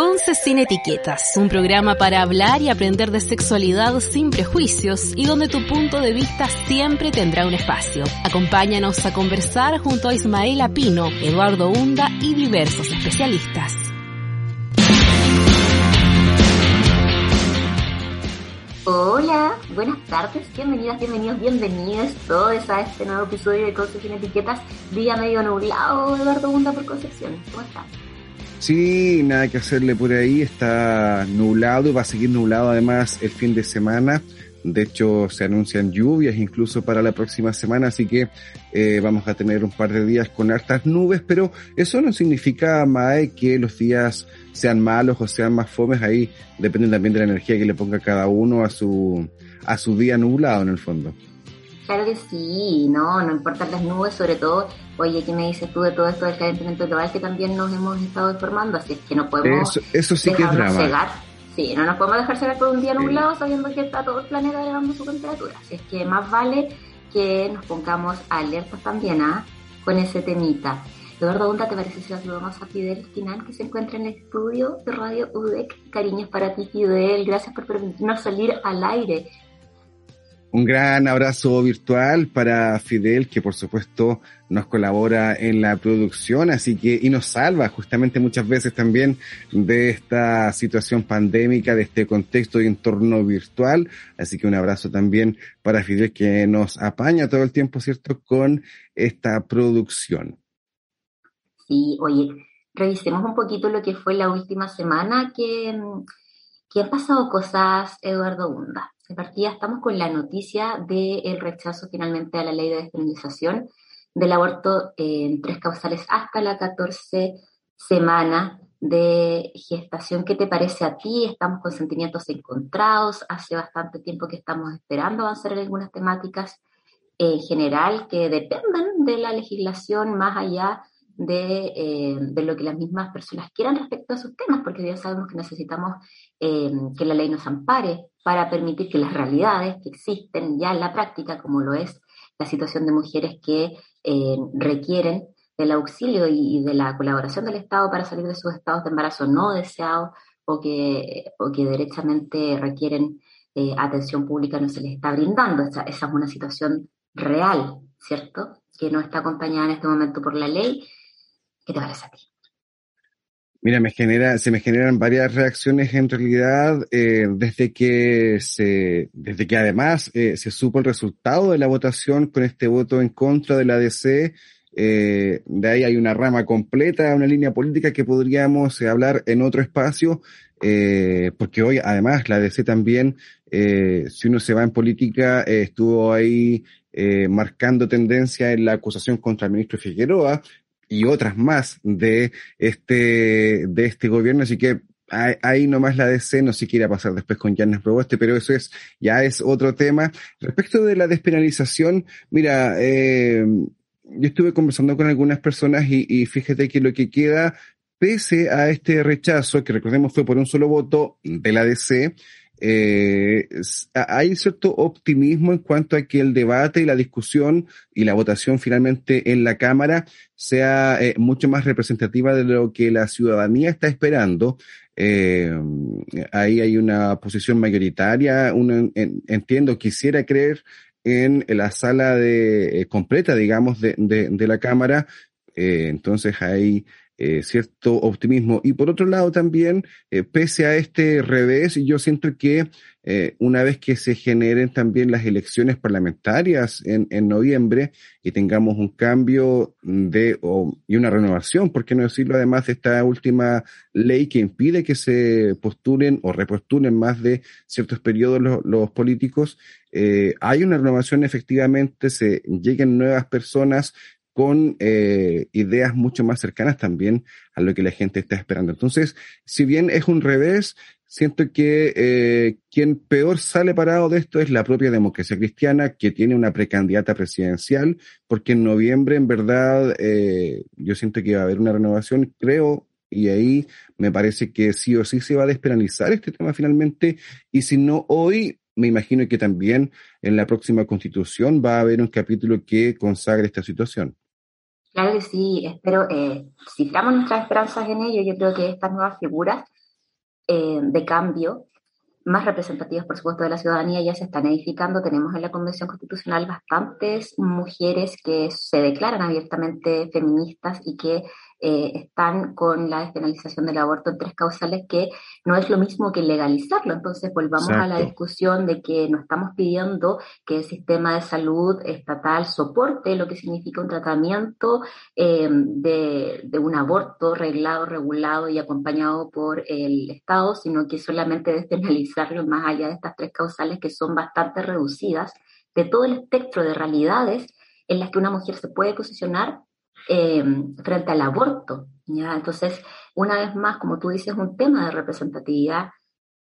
Conce sin etiquetas, un programa para hablar y aprender de sexualidad sin prejuicios y donde tu punto de vista siempre tendrá un espacio. Acompáñanos a conversar junto a Ismael Pino, Eduardo Hunda y diversos especialistas. Hola, buenas tardes, bienvenidas, bienvenidos, bienvenidos todos a este nuevo episodio de Conce sin etiquetas, día medio nublado, Eduardo Hunda por Concepción. ¿Cómo estás? Sí, nada que hacerle por ahí, está nublado y va a seguir nublado además el fin de semana. De hecho, se anuncian lluvias incluso para la próxima semana, así que eh, vamos a tener un par de días con hartas nubes, pero eso no significa, Mae, que los días sean malos o sean más fomes, ahí depende también de la energía que le ponga cada uno a su, a su día nublado en el fondo. Claro que sí, no, no importan las nubes, sobre todo, oye, ¿qué me dices tú de todo esto del calentamiento global que también nos hemos estado informando? Así es que no podemos eso, eso sí que es cegar. Sí, no nos podemos dejar cegar por un día nublado sabiendo que está todo el planeta elevando su temperatura. Así es que más vale que nos pongamos alertas también ¿ah? con ese temita. Eduardo Bunta, ¿te parece si saludamos a Fidel Quinan que se encuentra en el estudio de Radio UDEC? Cariños para ti, Fidel. Gracias por permitirnos salir al aire un gran abrazo virtual para Fidel, que por supuesto nos colabora en la producción, así que, y nos salva justamente muchas veces también de esta situación pandémica, de este contexto y entorno virtual. Así que un abrazo también para Fidel, que nos apaña todo el tiempo, ¿cierto?, con esta producción. Sí, oye, revisemos un poquito lo que fue la última semana, que, que han pasado cosas, Eduardo Bunda. De partida estamos con la noticia del rechazo finalmente a la ley de despenalización del aborto en tres causales hasta la 14 semana de gestación. ¿Qué te parece a ti? Estamos con sentimientos encontrados. Hace bastante tiempo que estamos esperando avanzar en algunas temáticas en general que dependen de la legislación más allá de, eh, de, lo que las mismas personas quieran respecto a sus temas, porque ya sabemos que necesitamos eh, que la ley nos ampare para permitir que las realidades que existen ya en la práctica, como lo es la situación de mujeres que eh, requieren del auxilio y, de la colaboración del Estado para salir de sus estados de embarazo no deseados o que, o que derechamente requieren atención pública, no se les está brindando. Esa, esa es una situación real, ¿cierto? Que no está acompañada en este momento por la ley. Mira, me genera, se me generan varias reacciones en realidad eh, desde que se, desde que además eh, se supo el resultado de la votación con este voto en contra de la DC. Eh, de ahí hay una rama completa, una línea política que podríamos hablar en otro espacio, porque hoy además la DC también, si uno se va en política, estuvo ahí marcando tendencia en la acusación contra el ministro Figueroa, y otras más de este, de este gobierno, así que ahí nomás la DC, no sé qué irá a pasar después con Janes Proboste, pero eso es, ya es otro tema. Respecto de la despenalización, mira, eh, yo estuve conversando con algunas personas y, y fíjate que lo que queda, pese a este rechazo, que recordemos fue por un solo voto de la DC, eh, hay cierto optimismo en cuanto a que el debate y la discusión y la votación finalmente en la Cámara sea eh, mucho más representativa de lo que la ciudadanía está esperando. Eh, ahí hay una posición mayoritaria, entiendo, quisiera creer en la sala de completa, digamos, de, de, de la Cámara. entonces hay eh, cierto optimismo. Y por otro lado también, eh, pese a este revés, yo siento que eh, una vez que se generen también las elecciones parlamentarias en, en noviembre y tengamos un cambio de o, y una renovación, por qué no decirlo además de esta última ley que impide que se postulen o repostulen más de ciertos periodos los, los políticos, hay una renovación efectivamente, se lleguen nuevas personas, con eh, ideas mucho más cercanas también a lo que la gente está esperando. Entonces, si bien es un revés, siento que eh, quien peor sale parado de esto es la propia democracia cristiana, que tiene una precandidata presidencial, porque en noviembre, en verdad, eh, yo siento que va a haber una renovación, creo, y ahí me parece que sí o sí se va a despenalizar este tema finalmente, y si no hoy, me imagino que también en la próxima constitución va a haber un capítulo que consagre esta situación. Claro que sí, espero, eh, ciframos nuestras esperanzas en ello. Yo creo que estas nuevas figuras de cambio más representativas, por supuesto, de la ciudadanía ya se están edificando. Tenemos en la Convención Constitucional bastantes mujeres que se declaran abiertamente feministas y que eh, están con la despenalización del aborto en tres causales, que no es lo mismo que legalizarlo. Entonces, volvamos a la discusión de que no estamos pidiendo que el sistema de salud estatal soporte lo que significa un tratamiento eh, de, de, un aborto reglado, regulado y acompañado por el Estado, sino que solamente despenalizarlo más allá de estas tres causales que son bastante reducidas de todo el espectro de realidades en las que una mujer se puede posicionar eh, frente al aborto. ¿ya? Entonces, una vez más, como tú dices, un tema de representatividad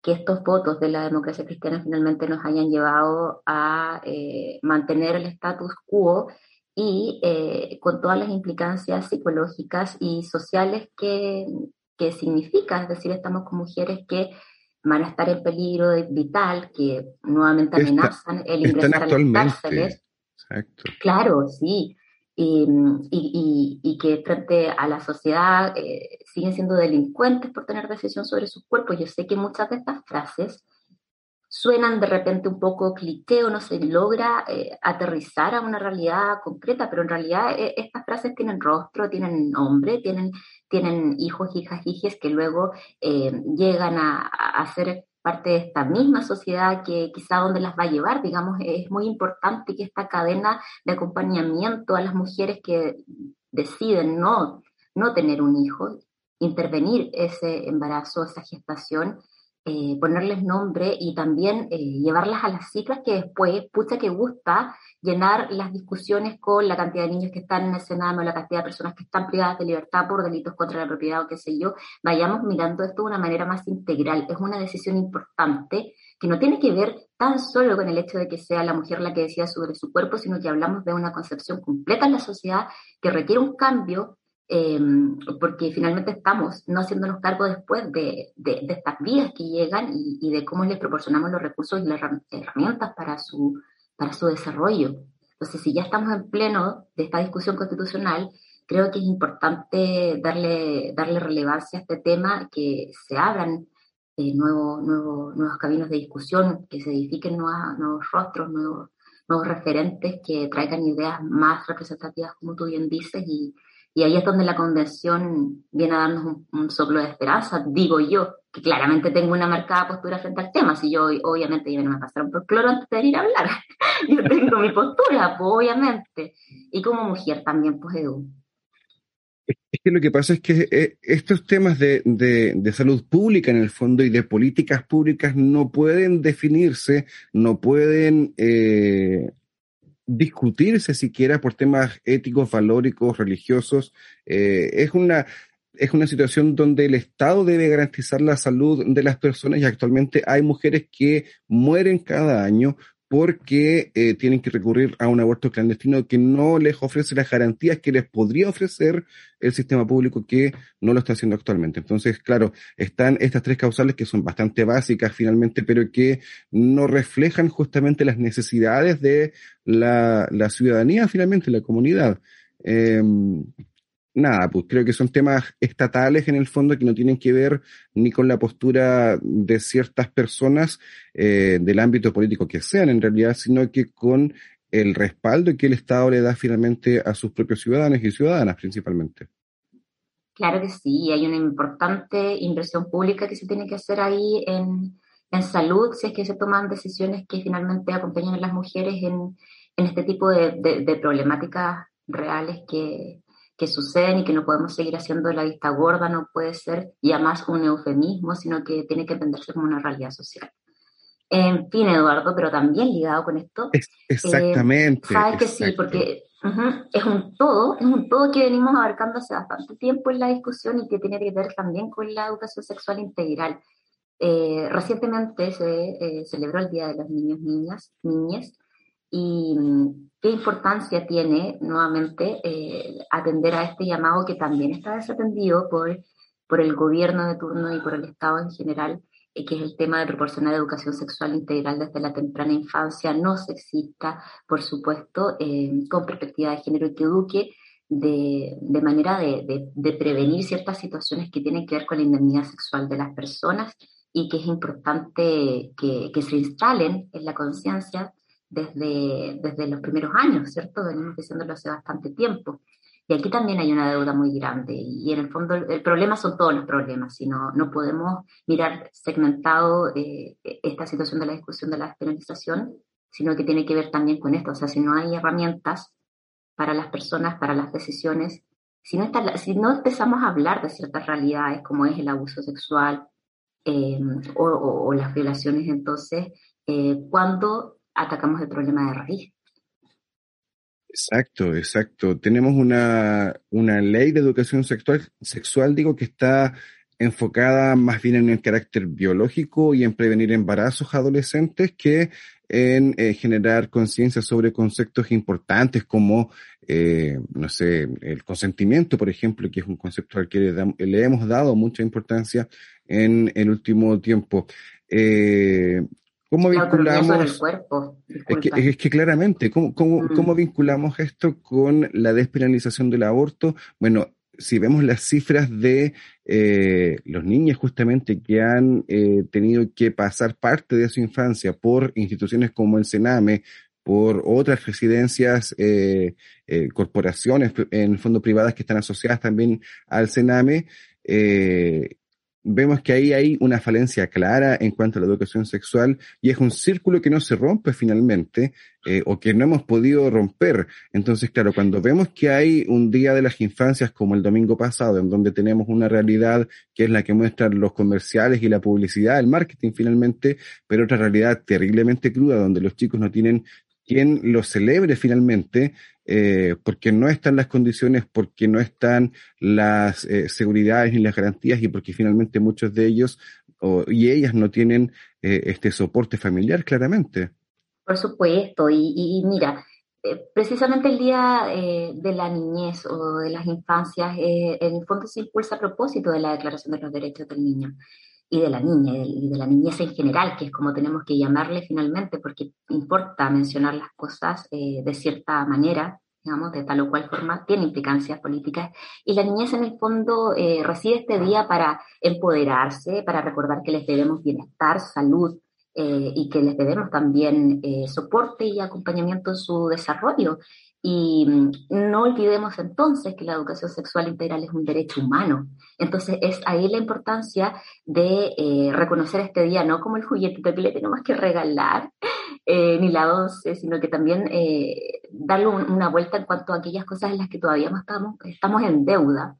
que estos votos de la democracia cristiana finalmente nos hayan llevado a eh, mantener el status quo y eh, con todas las implicancias psicológicas y sociales que, que significa, es decir, estamos con mujeres que van a estar en peligro vital, que nuevamente amenazan el ingresar a las cárceles. Exacto. Claro, sí. Y, y, que frente a la sociedad eh, siguen siendo delincuentes por tener decisión sobre sus cuerpos. Yo sé que muchas de estas frases suenan de repente un poco cliché o no se logra eh, aterrizar a una realidad concreta, pero en realidad eh, estas frases tienen rostro, tienen nombre, tienen, tienen hijos, hijas, hijes que luego llegan a, a ser parte de esta misma sociedad que quizá donde las va a llevar, digamos, es muy importante que esta cadena de acompañamiento a las mujeres que deciden no, no tener un hijo, intervenir ese embarazo, esa gestación, eh, ponerles nombre y también eh, llevarlas a las cifras que después, pucha que gusta llenar las discusiones con la cantidad de niños que están en el Senado, la cantidad de personas que están privadas de libertad por delitos contra la propiedad o qué sé yo, vayamos mirando esto de una manera más integral. Es una decisión importante que no tiene que ver tan solo con el hecho de que sea la mujer la que decida sobre su cuerpo, sino que hablamos de una concepción completa en la sociedad que requiere un cambio Em, porque finalmente estamos no haciéndonos cargo después de, de, estas vidas que llegan y, de cómo les proporcionamos los recursos y las herramientas para su, para su desarrollo. Entonces, si ya estamos en pleno de esta discusión constitucional, creo que es importante darle, darle relevancia a este tema, que se abran eh, nuevos, nuevos, nuevos caminos de discusión, que se edifiquen nuevos, nuevos rostros, nuevos, nuevos referentes que traigan ideas más representativas, como tú bien dices, y, y ahí es donde la convención viene a darnos un, soplo de esperanza, digo yo, que claramente tengo una marcada postura frente al tema. Si yo, obviamente, yo no me pasaron por cloro antes de ir a hablar. yo tengo mi postura, pues, obviamente. Y como mujer también, pues, Edu. Es que lo que pasa es que eh, estos temas de, de, salud pública en el fondo y de políticas públicas no pueden definirse, no pueden eh, discutirse siquiera por temas éticos, valóricos, religiosos. Eh, es una es una situación donde el Estado debe garantizar la salud de las personas y actualmente hay mujeres que mueren cada año porque eh, tienen que recurrir a un aborto clandestino que no les ofrece las garantías que les podría ofrecer el sistema público que no lo está haciendo actualmente. Entonces, claro, están estas tres causales que son bastante básicas finalmente, pero que no reflejan justamente las necesidades de la, ciudadanía finalmente, la comunidad. Eh, nada, pues creo que son temas estatales en el fondo que no tienen que ver ni con la postura de ciertas personas eh, del ámbito político que sean en realidad, sino que con el respaldo que el Estado le da finalmente a sus propios ciudadanos y ciudadanas principalmente. Claro que sí, hay una importante inversión pública que se tiene que hacer ahí en, en salud, si es que se toman decisiones que finalmente acompañan a las mujeres en, en este tipo de, de problemáticas reales que, que suceden y que no podemos seguir haciendo la vista gorda, no puede ser ya más un eufemismo, sino que tiene que entenderse como una realidad social. En fin, Eduardo, pero también ligado con esto. exactamente. Eh, Sabes que sí, porque es un todo, es un todo que venimos abarcando hace bastante tiempo en la discusión y que tiene que ver también con la educación sexual integral. Eh, recientemente se eh, celebró el Día de los Niños, Niñas, Niñas, y mm, qué importancia tiene nuevamente eh, atender a este llamado que también está desatendido por, por el gobierno de turno y por el Estado en general, eh, que es el tema de proporcionar educación sexual integral desde la temprana infancia, no sexista, por supuesto, eh, con perspectiva de género y que eduque de, de manera de, de, de, prevenir ciertas situaciones que tienen que ver con la indemnidad sexual de las personas y que es importante que, que se instalen en la conciencia desde, desde los primeros años, ¿cierto? Venimos diciéndolo hace bastante tiempo. Y aquí también hay una deuda muy grande y en el fondo el problema son todos los problemas, sino no podemos mirar segmentado eh, esta situación de la discusión de la despenalización, sino que tiene que ver también con esto, o sea, si no hay herramientas para las personas, para las decisiones, si no, está, si no empezamos a hablar de ciertas realidades como es el abuso sexual eh, o, las violaciones, entonces, eh, ¿cuándo atacamos el problema de raíz? Exacto, exacto. Tenemos una, una ley de educación sexual, sexual, digo, que está enfocada más bien en el carácter biológico y en prevenir embarazos adolescentes que en eh, generar conciencia sobre conceptos importantes como, eh, no sé, el consentimiento, por ejemplo, que es un concepto al que le, hemos dado mucha importancia en el último tiempo. Eh, ¿Cómo vinculamos? Es que, es que, claramente, ¿cómo, cómo, mm. ¿cómo vinculamos esto con la despenalización del aborto? Bueno, si vemos las cifras de eh, los niños justamente que han eh, tenido que pasar parte de su infancia por instituciones como el Sename, por otras residencias, eh, eh corporaciones en fondo privadas que están asociadas también al Sename, eh, vemos que ahí hay una falencia clara en cuanto a la educación sexual y es un círculo que no se rompe finalmente eh, o que no hemos podido romper. Entonces, claro, cuando vemos que hay un día de las infancias como el domingo pasado, en donde tenemos una realidad que es la que muestran los comerciales y la publicidad, el marketing finalmente, pero otra realidad terriblemente cruda, donde los chicos no tienen quien lo celebre finalmente, eh, porque no están las condiciones, porque no están las eh, seguridades ni las garantías y porque finalmente muchos de ellos y ellas no tienen eh, este soporte familiar claramente. Por supuesto, y, mira, precisamente el Día de la Niñez o de las Infancias, en el fondo se impulsa a propósito de la Declaración de los Derechos del Niño y de la niña y de la niñez en general, que es como tenemos que llamarle finalmente, porque importa mencionar las cosas eh, de cierta manera, digamos, de tal o cual forma, tiene implicancias políticas. Y la niñez en el fondo eh, recibe este día para empoderarse, para recordar que les debemos bienestar, salud, eh, y que les debemos también soporte y acompañamiento en su desarrollo. Y mm, no olvidemos entonces que la educación sexual integral es un derecho humano. Entonces es ahí la importancia de eh, reconocer este día no como el juguetito que le tenemos que regalar, eh, ni la once, sino que también eh, darle una vuelta en cuanto a aquellas cosas en las que todavía no estamos, estamos en deuda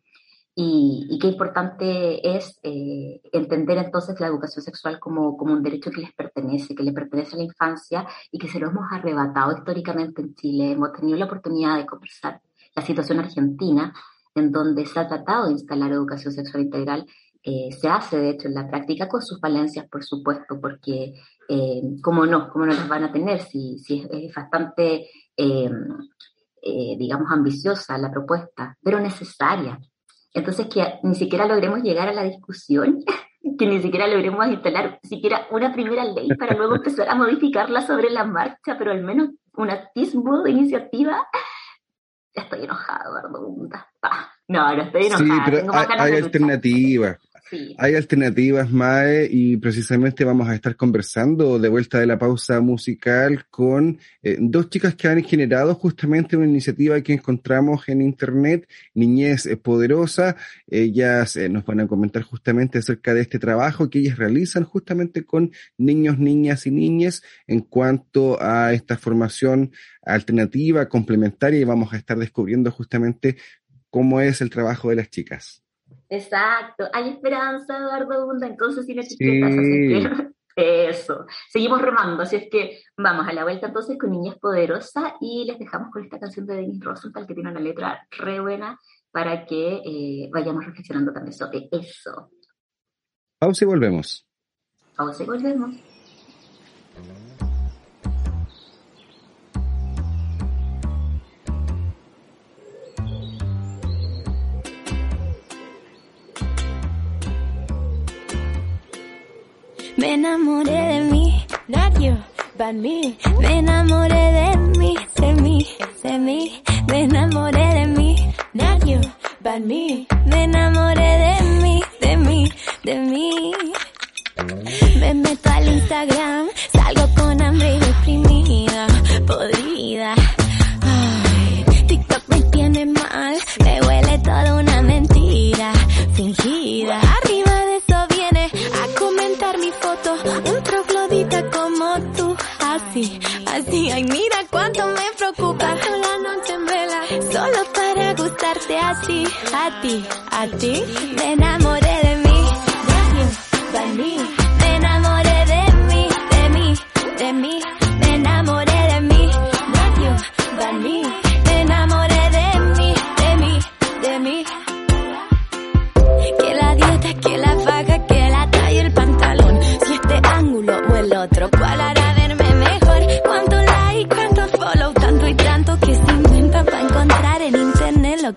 y, qué importante es eh, entender entonces la educación sexual como, como un derecho que les pertenece, que le pertenece a la infancia y que se lo hemos arrebatado históricamente en Chile. Hemos tenido la oportunidad de conversar la situación argentina, en donde se ha tratado de instalar educación sexual integral. Eh, se hace, de hecho, en la práctica con sus falencias, por supuesto, porque, eh, ¿cómo no? ¿Cómo no las van a tener? Si, si es, bastante, eh, digamos, ambiciosa la propuesta, pero necesaria entonces, que ni siquiera logremos llegar a la discusión, que ni siquiera logremos instalar siquiera una primera ley para luego empezar a modificarla sobre la marcha, pero al menos un atisbo de iniciativa. Estoy enojado, Eduardo No, no estoy enojada. Sí, pero hay, hay alternativas. Hay alternativas, Mae, y precisamente vamos a estar conversando de vuelta de la pausa musical con eh, dos chicas que han generado justamente una iniciativa que encontramos en Internet, Niñez Poderosa. Ellas eh, nos van a comentar justamente acerca de este trabajo que ellas realizan justamente con niños, niñas y niñas en cuanto a esta formación alternativa, complementaria, y vamos a estar descubriendo justamente cómo es el trabajo de las chicas. Exacto, hay esperanza, Eduardo Bunda, entonces sin etiquetas, así que eso, seguimos remando, así es que vamos a la vuelta entonces con Niñez Poderosa y les dejamos con esta canción de Dennis Rosenthal que tiene una letra re buena para que eh, vayamos reflexionando también sobre eso. Pausa y volvemos. Pausa y volvemos. Me enamoré de mí, not you, but me. Me enamoré de mí, de mí, de mí. Me enamoré de mí, not you, but me. Me enamoré de mí, de mí, de mí. Me meto al Instagram, salgo con hambre y deprimida, podrida. TikTok me tiene mal, me huele toda una mentira, fingida. Así, ay mira cuánto me preocupa la noche en vela. Solo para gustarte a ti, a ti, a ti. Me enamoré de mí, de mí, Me enamoré de mí, de mí, de mí. Me enamoré de mí, de mí, Me enamoré de mí, de mí, de mí. Que la dieta, que la faja, que la talla el pantalón. Si este ángulo o el otro,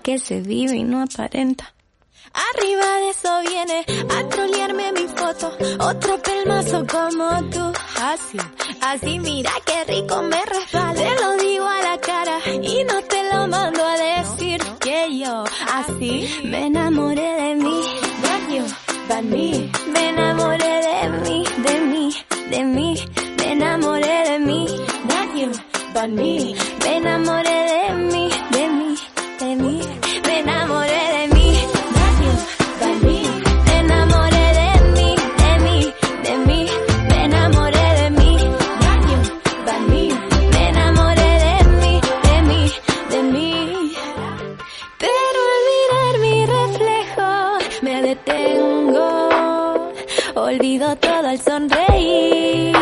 que se vive y no aparenta? Arriba de eso viene a trolearme mi foto. Otro pelmazo como tú. Así, así mira qué rico me resbala. Te lo digo a la cara y no te lo mando a decir que yo así me enamoré de mí. De mí, me enamoré de mí, de mí, de mí, me enamoré de mí. De mí, me enamoré de mí, de mí, todo al sonreír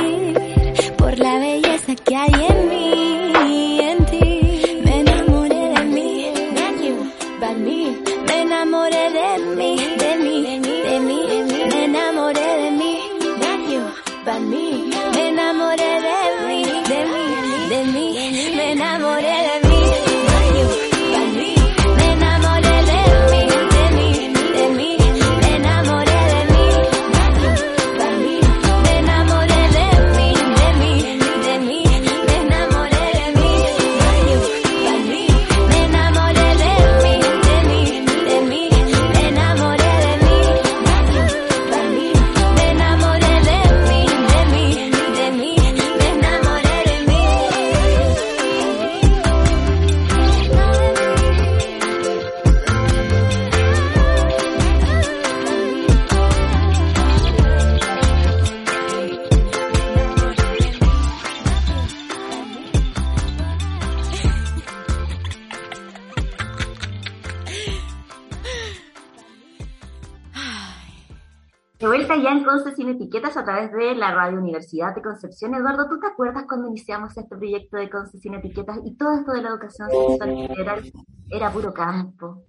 por la belleza que hay en Conce Sin Etiquetas a través de la Radio Universidad de Concepción. Eduardo, ¿tú te acuerdas cuando iniciamos este proyecto de Conce Sin Etiquetas y todo esto de la educación sexual integral era puro campo?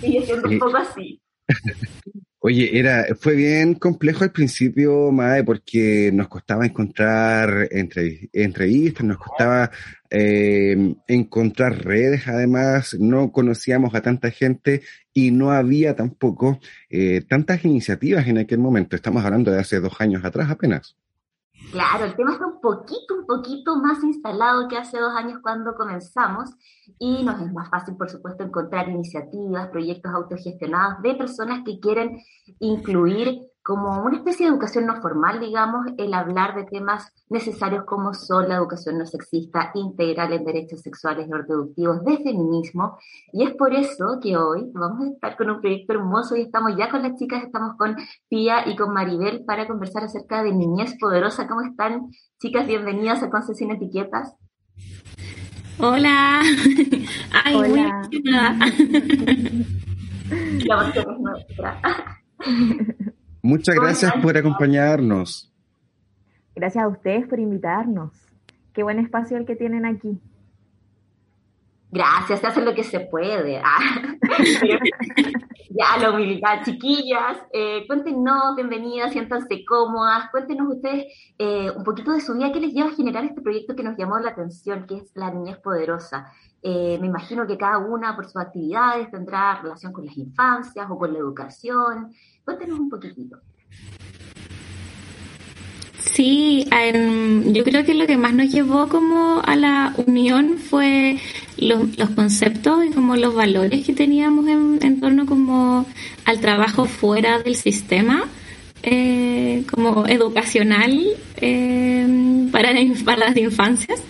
Sigue siendo un poco así. Oye, era, fue bien complejo al principio, Mae, porque nos costaba encontrar entre, entrevistas, nos costaba eh, encontrar redes, además, no conocíamos a tanta gente y no había tampoco eh, tantas iniciativas en aquel momento. Estamos hablando de hace dos años atrás apenas. Claro, el tema está un poquito, un poquito más instalado que hace dos años cuando comenzamos y nos es más fácil, por supuesto, encontrar iniciativas, proyectos autogestionados de personas que quieren incluir como una especie de educación no formal, digamos, el hablar de temas necesarios como son la educación no sexista, integral en derechos sexuales y reproductivos, de feminismo. Y es por eso que hoy vamos a estar con un proyecto hermoso y estamos ya con las chicas, estamos con Pía y con Maribel para conversar acerca de Niñez Poderosa. ¿Cómo están, chicas? Bienvenidas a Concesión Etiquetas. Hola. Ay, Hola. muy Muchas ¿Cómo gracias por acompañarnos. Gracias a ustedes por invitarnos. Qué buen espacio el que tienen aquí. Gracias, se hace lo que se puede. Ah, ya, la humildad, chiquillas, eh, cuéntenos, bienvenidas, siéntanse cómodas, cuéntenos ustedes eh, un poquito de su vida, qué les lleva a generar este proyecto que nos llamó la atención, que es la niñez poderosa. Eh, me imagino que cada una por sus actividades tendrá relación con las infancias o con la educación. Cuéntenos un poquitito. Sí, yo creo que lo que más nos llevó como a la unión fue los, conceptos y como los valores que teníamos en, torno como al trabajo fuera del sistema, eh, como educacional eh, para las infancias.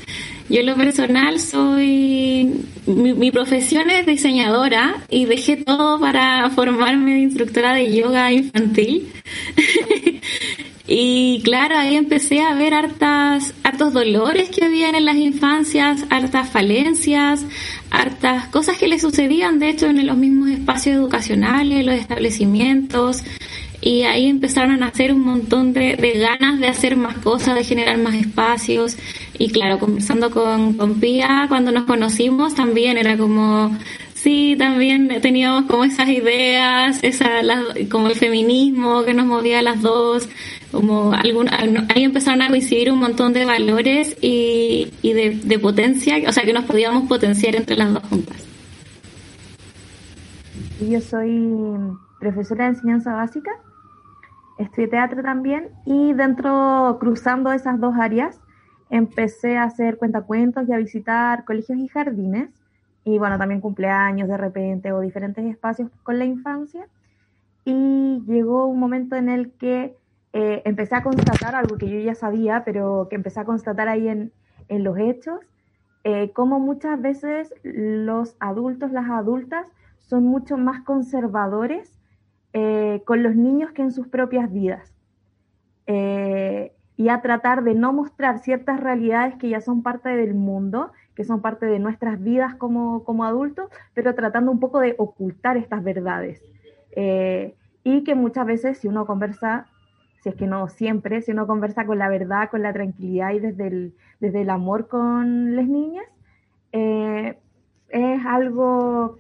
Yo en lo personal soy, mi, mi, profesión es diseñadora y dejé todo para formarme de instructora de yoga infantil. y claro, ahí empecé a ver hartas, hartos dolores que habían en las infancias, hartas falencias, hartas cosas que le sucedían de hecho en los mismos espacios educacionales, los establecimientos, y ahí empezaron a hacer un montón de, ganas de hacer más cosas, de generar más espacios. Y claro, conversando con, con Pía, cuando nos conocimos también era como, sí, también teníamos como esas ideas, esa, como el feminismo que nos movía a las dos, como algún, ahí empezaron a coincidir un montón de valores y, y de, de potencia, o sea, que nos podíamos potenciar entre las dos juntas. Yo soy profesora de enseñanza básica estudié teatro también y dentro, cruzando esas dos áreas, empecé a hacer cuentacuentos y a visitar colegios y jardines y bueno, también cumpleaños de repente o diferentes espacios con la infancia. Y llegó un momento en el que eh, empecé a constatar algo que yo ya sabía, pero que empecé a constatar ahí en, en los hechos, eh, como muchas veces los adultos, las adultas, son mucho más conservadores eh, con los niños que en sus propias vidas. Eh, y a tratar de no mostrar ciertas realidades que ya son parte del mundo, que son parte de nuestras vidas como, como adultos, pero tratando un poco de ocultar estas verdades. Eh, y que muchas veces si uno conversa, si es que no siempre, si uno conversa con la verdad, con la tranquilidad y desde el, desde el amor con las niñas, es algo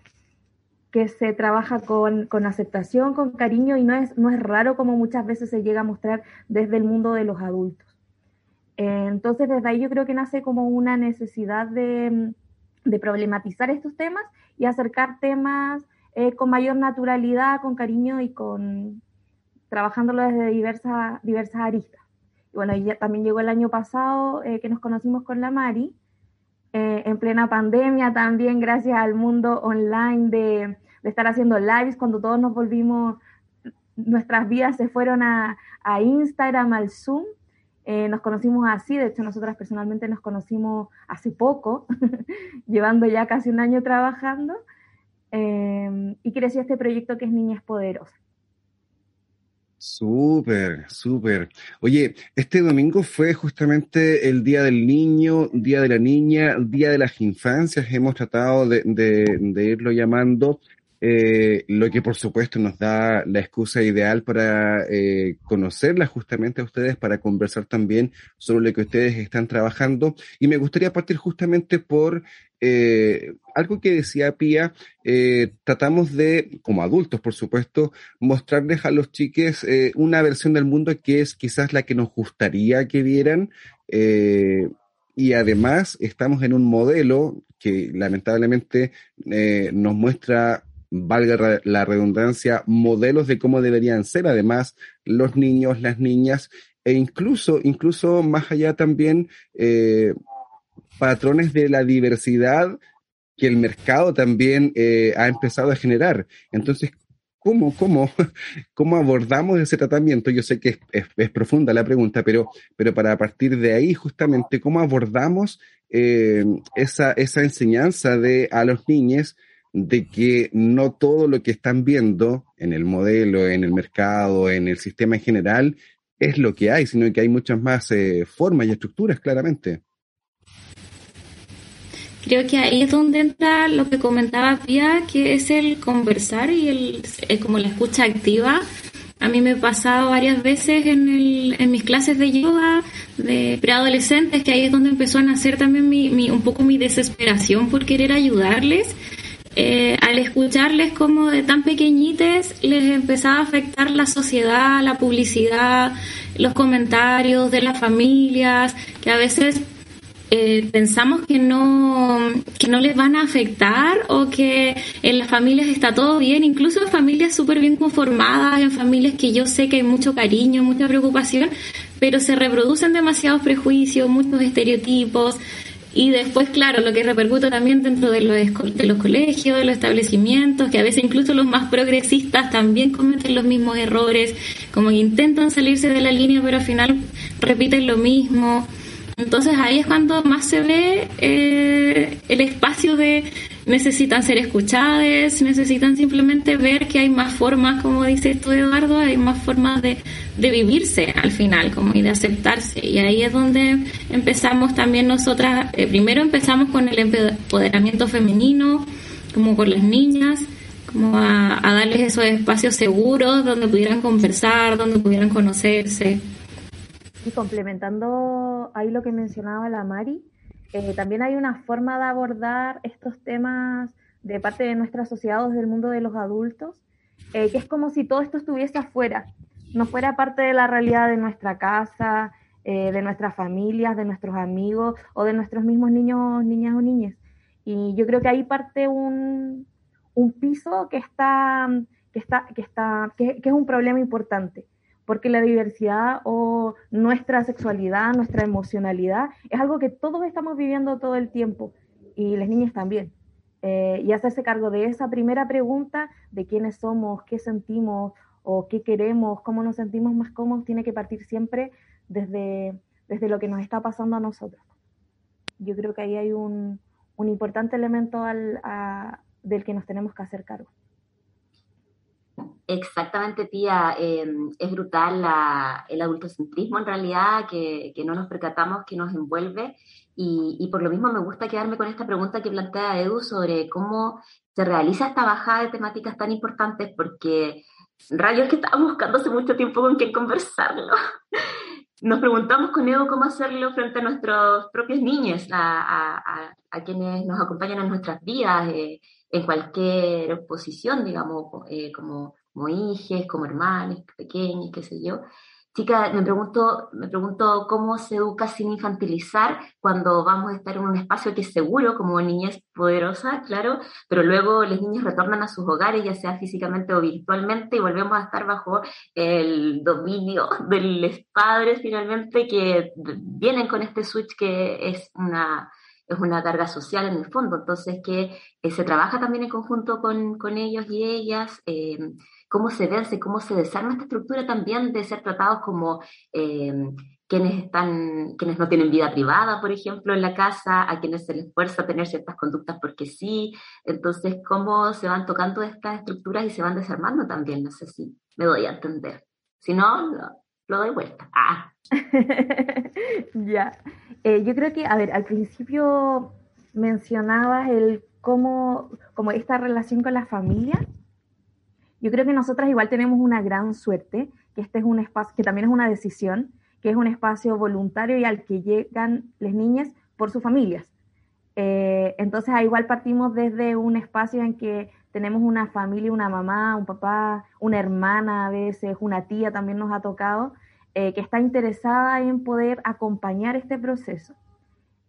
que se trabaja con, con, aceptación, con cariño y no es, no es raro como muchas veces se llega a mostrar desde el mundo de los adultos. entonces, desde ahí yo creo que nace como una necesidad de, de problematizar estos temas y acercar temas eh, con mayor naturalidad, con cariño y con trabajándolo desde diversas, diversas aristas. Y bueno, ya, también llegó el año pasado eh, que nos conocimos con la Mari, eh, en plena pandemia también gracias al mundo online de, de, estar haciendo lives cuando todos nos volvimos, nuestras vidas se fueron a, a Instagram, al Zoom. Eh, nos conocimos así, de hecho nosotras personalmente nos conocimos hace poco, llevando ya casi un año trabajando, eh, y creció este proyecto que es Niñas Poderosas. Súper, súper. Oye, este domingo fue justamente el Día del Niño, Día de la Niña, Día de las Infancias. Hemos tratado de irlo llamando, eh, lo que por supuesto nos da la excusa ideal para eh, conocerlas justamente a ustedes, para conversar también sobre lo que ustedes están trabajando. Y me gustaría partir justamente por eh, algo que decía Pía, eh, tratamos de, como adultos por supuesto, mostrarles a los chiques eh, una versión del mundo que es quizás la que nos gustaría que vieran. Eh, y además estamos en un modelo que lamentablemente nos muestra, valga la redundancia, modelos de cómo deberían ser además los niños, las niñas e incluso, incluso más allá también eh, patrones de la diversidad que el mercado también eh, ha empezado a generar. Entonces, ¿cómo, cómo, cómo abordamos ese tratamiento? Yo sé que es, es, profunda la pregunta, pero, pero para partir de ahí, justamente, ¿cómo abordamos eh, esa, esa enseñanza de, a los niños de que no todo lo que están viendo en el modelo, en el mercado, en el sistema en general, es lo que hay, sino que hay muchas más eh, formas y estructuras, claramente. Creo que ahí es donde entra lo que comentaba Pia, que es el conversar y el, como la escucha activa. A mí me ha pasado varias veces en, el, en mis clases de yoga de preadolescentes, que ahí es donde empezó a nacer también mi, mi, un poco mi desesperación por querer ayudarles. Eh, al escucharles como de tan pequeñites les empezaba a afectar la sociedad, la publicidad, los comentarios de las familias, que a veces eh, pensamos que no, que no les van a afectar o que en las familias está todo bien, incluso en familias súper bien conformadas, en familias que yo sé que hay mucho cariño, mucha preocupación, pero se reproducen demasiados prejuicios, muchos estereotipos. Y después, claro, lo que repercute también dentro de los, de los colegios, de los establecimientos, que a veces incluso los más progresistas también cometen los mismos errores, como que intentan salirse de la línea, pero al final repiten lo mismo. Entonces ahí es cuando más se ve eh, el espacio de necesitan ser escuchadas, necesitan simplemente ver que hay más formas, como dice tú Eduardo, hay más formas de, de vivirse al final, como y de aceptarse. Y ahí es donde empezamos también nosotras, eh, primero empezamos con el empoderamiento femenino, como con las niñas, como a darles esos espacios seguros donde pudieran conversar, donde pudieran conocerse. Y complementando ahí lo que mencionaba la Mari, eh, también hay una forma de abordar estos temas de parte de nuestra sociedad o del mundo de los adultos, eh, que es como si todo esto estuviese afuera, no fuera parte de la realidad de nuestra casa, eh, de nuestras familias, de nuestros amigos o de nuestros mismos niños, niñas o niñas. Y yo creo que ahí parte un, un piso que está, que está, que está, que, que es un problema importante porque la diversidad o nuestra sexualidad, nuestra emocionalidad, es algo que todos estamos viviendo todo el tiempo y las niñas también. Eh, y hacerse cargo de esa primera pregunta de quiénes somos, qué sentimos o qué queremos, cómo nos sentimos más cómodos, tiene que partir siempre desde, desde lo que nos está pasando a nosotros. Yo creo que ahí hay un, un importante elemento del que nos tenemos que hacer cargo. Exactamente, tía. Eh, es brutal la, el adultocentrismo en realidad, que, que, no nos percatamos que nos envuelve. Y, y, por lo mismo me gusta quedarme con esta pregunta que plantea Edu sobre cómo se realiza esta bajada de temáticas tan importantes, porque rayos que estábamos buscando hace mucho tiempo con quién conversarlo. Nos preguntamos con Edu cómo hacerlo frente a nuestros propios niños, a, a, a quienes nos acompañan en nuestras vidas. Eh, en cualquier posición, digamos, eh, como, como hijes, como hermanos, pequeños, qué sé yo. Chica, me pregunto, me pregunto cómo se educa sin infantilizar cuando vamos a estar en un espacio que es seguro, como niñez poderosa, claro, pero luego los niños retornan a sus hogares, ya sea físicamente o virtualmente, y volvemos a estar bajo el dominio de los padres finalmente que vienen con este switch que es una es una carga social en el fondo, entonces que eh, se trabaja también en conjunto con, con ellos y ellas, eh, cómo se vence, cómo se desarma esta estructura también de ser tratados como eh, quienes están, quienes no tienen vida privada, por ejemplo, en la casa, a quienes se les fuerza a tener ciertas conductas porque sí, entonces cómo se van tocando estas estructuras y se van desarmando también, no sé si me doy a entender, si no, lo, lo doy vuelta. Ah. ya. Eh, yo creo que, a ver, al principio mencionabas el cómo, como esta relación con la familia. Yo creo que nosotras igual tenemos una gran suerte, que este es un espacio, que también es una decisión, que es un espacio voluntario y al que llegan las niñas por sus familias. Eh, entonces, igual partimos desde un espacio en que tenemos una familia, una mamá, un papá, una hermana a veces, una tía también nos ha tocado, eh, que está interesada en poder acompañar este proceso.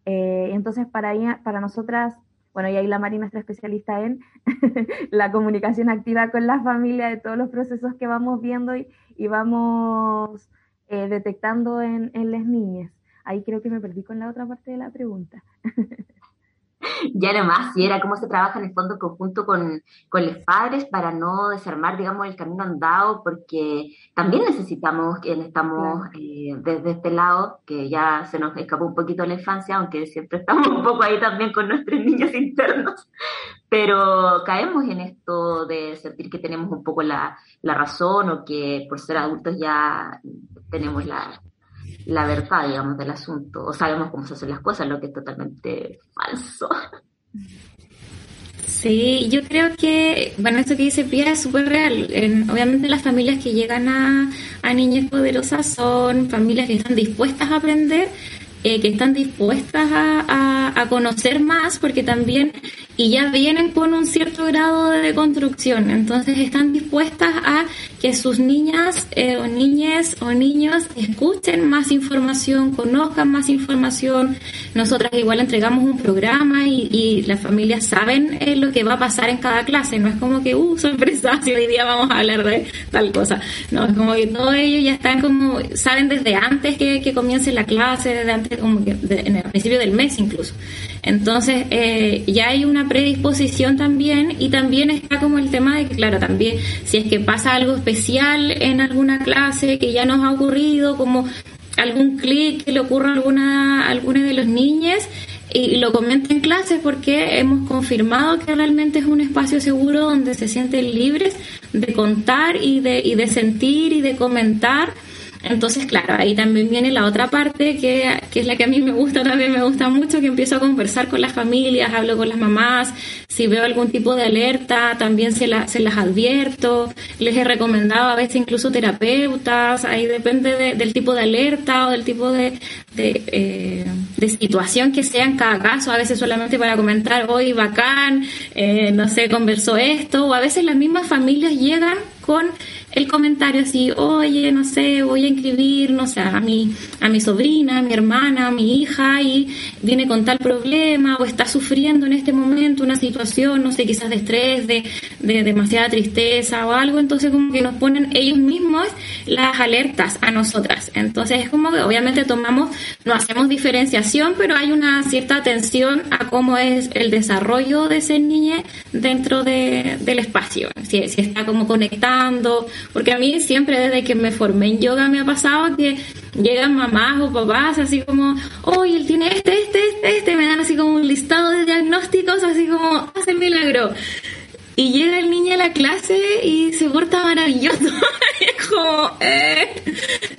Eh, entonces, para, para nosotras, bueno, y ahí la Marina nuestra especialista en la comunicación activa con la familia de todos los procesos que vamos viendo y, y vamos eh, detectando en, en las niñas. Ahí creo que me perdí con la otra parte de la pregunta. ya era más, y era cómo se trabaja en el fondo conjunto con, con los padres para no desarmar, digamos, el camino andado, porque también necesitamos quienes estamos eh, desde este lado, que ya se nos escapó un poquito la infancia, aunque siempre estamos un poco ahí también con nuestros niños internos, pero caemos en esto de sentir que tenemos un poco la, la razón o que por ser adultos ya tenemos la, la verdad, digamos, del asunto, o sabemos cómo se hacen las cosas, lo que es totalmente falso. Sí, yo creo que, bueno, esto que dice Pia es súper real. obviamente las familias que llegan a, a niñas poderosas son familias que están dispuestas a aprender, eh, que están dispuestas a, a, conocer más, porque también y ya vienen con un cierto grado de construcción, entonces están dispuestas a que sus niñas eh, o niñas o niños escuchen más información, conozcan más información. Nosotras igual entregamos un programa y, y las familias saben eh, lo que va a pasar en cada clase, no es como que, uh, sorpresa, si hoy día vamos a hablar de tal cosa, no, es como que todos ellos ya están como, saben desde antes que, que comience la clase, desde antes, como que de, en el principio del mes incluso. Entonces, eh, ya hay una predisposición también y también está como el tema de que, claro, también si es que pasa algo especial en alguna clase que ya nos ha ocurrido, como algún clic que le ocurra a alguna, alguna de los niños y lo comenta en clase porque hemos confirmado que realmente es un espacio seguro donde se sienten libres de contar y de, y de sentir y de comentar entonces, claro, ahí también viene la otra parte que, que, es la que a mí me gusta, también me gusta mucho, que empiezo a conversar con las familias, hablo con las mamás, si veo algún tipo de alerta, también se, la, se las advierto, les he recomendado a veces incluso terapeutas, ahí depende del tipo de alerta o del tipo de, de, eh, de, situación que sea en cada caso, a veces solamente para comentar, hoy bacán, eh, no sé, conversó esto, o a veces las mismas familias llegan con el comentario así, oye, no sé, voy a inscribir, no sé, a mi, a mi sobrina, a mi hermana, a mi hija y viene con tal problema o está sufriendo en este momento una situación, no sé, quizás de estrés, de, de demasiada tristeza o algo, entonces como que nos ponen ellos mismos las alertas a nosotras. Entonces es como que obviamente tomamos, no hacemos diferenciación, pero hay una cierta atención a cómo es el desarrollo de ese niño dentro de, del espacio, si, si está como conectando, porque a mí siempre desde que me formé en yoga me ha pasado que llegan mamás o papás así como, oye, él tiene este, este, este, este, me dan así como un listado de diagnósticos, así como, hace el milagro. Y llega el niño a la clase y se porta maravilloso. es como, eh.